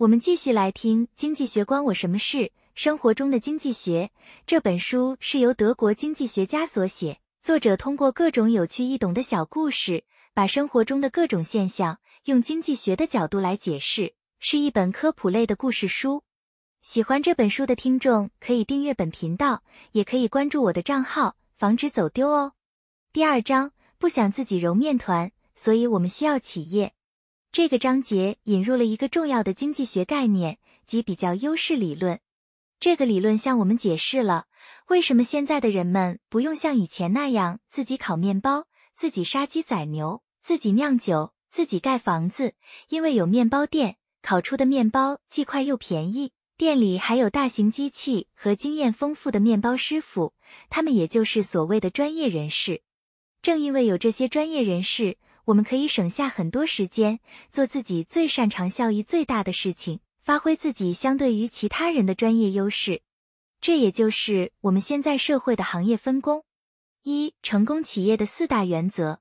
我们继续来听《经济学关我什么事：生活中的经济学》这本书是由德国经济学家所写，作者通过各种有趣易懂的小故事，把生活中的各种现象用经济学的角度来解释，是一本科普类的故事书。喜欢这本书的听众可以订阅本频道，也可以关注我的账号，防止走丢哦。第二章，不想自己揉面团，所以我们需要企业。这个章节引入了一个重要的经济学概念，即比较优势理论。这个理论向我们解释了为什么现在的人们不用像以前那样自己烤面包、自己杀鸡宰牛、自己酿酒、自己盖房子，因为有面包店，烤出的面包既快又便宜。店里还有大型机器和经验丰富的面包师傅，他们也就是所谓的专业人士。正因为有这些专业人士。我们可以省下很多时间，做自己最擅长、效益最大的事情，发挥自己相对于其他人的专业优势。这也就是我们现在社会的行业分工。一、成功企业的四大原则。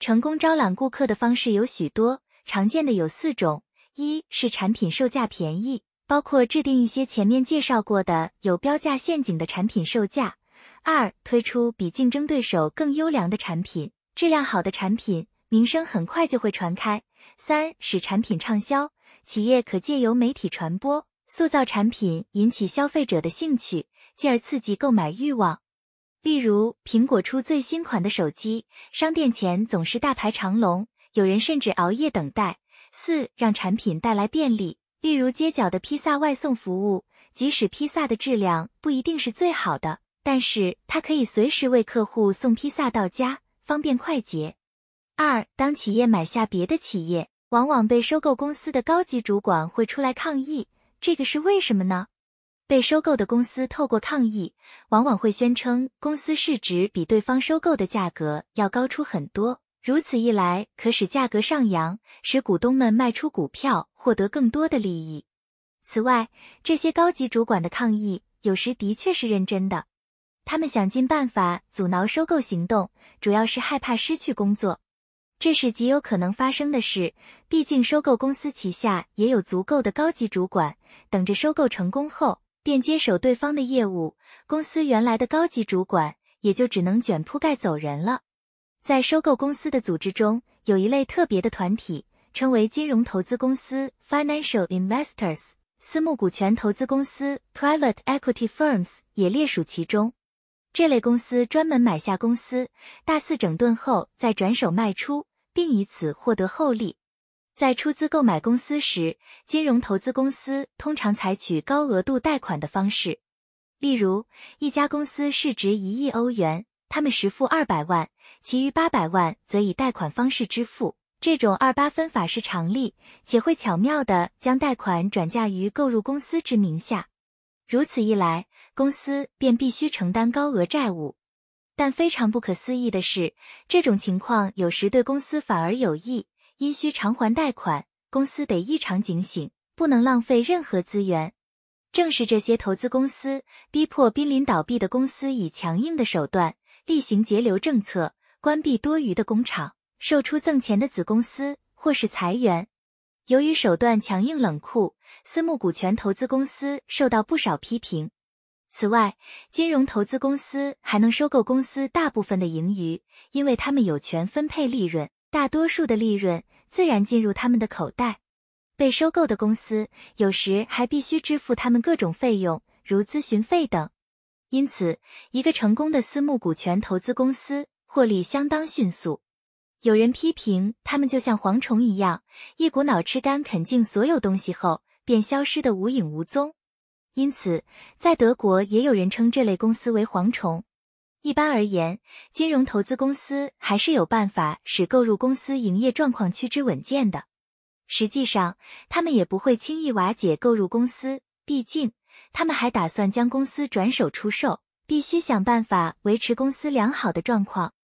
成功招揽顾客的方式有许多，常见的有四种：一是产品售价便宜，包括制定一些前面介绍过的有标价陷阱的产品售价；二、推出比竞争对手更优良的产品，质量好的产品。名声很快就会传开。三、使产品畅销，企业可借由媒体传播，塑造产品，引起消费者的兴趣，进而刺激购买欲望。例如，苹果出最新款的手机，商店前总是大排长龙，有人甚至熬夜等待。四、让产品带来便利，例如街角的披萨外送服务，即使披萨的质量不一定是最好的，但是它可以随时为客户送披萨到家，方便快捷。二，当企业买下别的企业，往往被收购公司的高级主管会出来抗议，这个是为什么呢？被收购的公司透过抗议，往往会宣称公司市值比对方收购的价格要高出很多，如此一来可使价格上扬，使股东们卖出股票，获得更多的利益。此外，这些高级主管的抗议有时的确是认真的，他们想尽办法阻挠收购行动，主要是害怕失去工作。这是极有可能发生的事，毕竟收购公司旗下也有足够的高级主管，等着收购成功后便接手对方的业务，公司原来的高级主管也就只能卷铺盖走人了。在收购公司的组织中，有一类特别的团体，称为金融投资公司 （Financial Investors），私募股权投资公司 （Private Equity Firms） 也列属其中。这类公司专门买下公司，大肆整顿后再转手卖出。并以此获得厚利。在出资购买公司时，金融投资公司通常采取高额度贷款的方式。例如，一家公司市值一亿欧元，他们实付二百万，其余八百万则以贷款方式支付。这种二八分法是常例，且会巧妙地将贷款转嫁于购入公司之名下。如此一来，公司便必须承担高额债务。但非常不可思议的是，这种情况有时对公司反而有益，因需偿还贷款，公司得异常警醒，不能浪费任何资源。正是这些投资公司逼迫濒临倒闭的公司以强硬的手段，厉行节流政策，关闭多余的工厂，售出赠钱的子公司，或是裁员。由于手段强硬冷酷，私募股权投资公司受到不少批评。此外，金融投资公司还能收购公司大部分的盈余，因为他们有权分配利润，大多数的利润自然进入他们的口袋。被收购的公司有时还必须支付他们各种费用，如咨询费等。因此，一个成功的私募股权投资公司获利相当迅速。有人批评他们就像蝗虫一样，一股脑吃干啃净所有东西后，便消失得无影无踪。因此，在德国也有人称这类公司为蝗虫。一般而言，金融投资公司还是有办法使购入公司营业状况趋之稳健的。实际上，他们也不会轻易瓦解购入公司，毕竟他们还打算将公司转手出售，必须想办法维持公司良好的状况，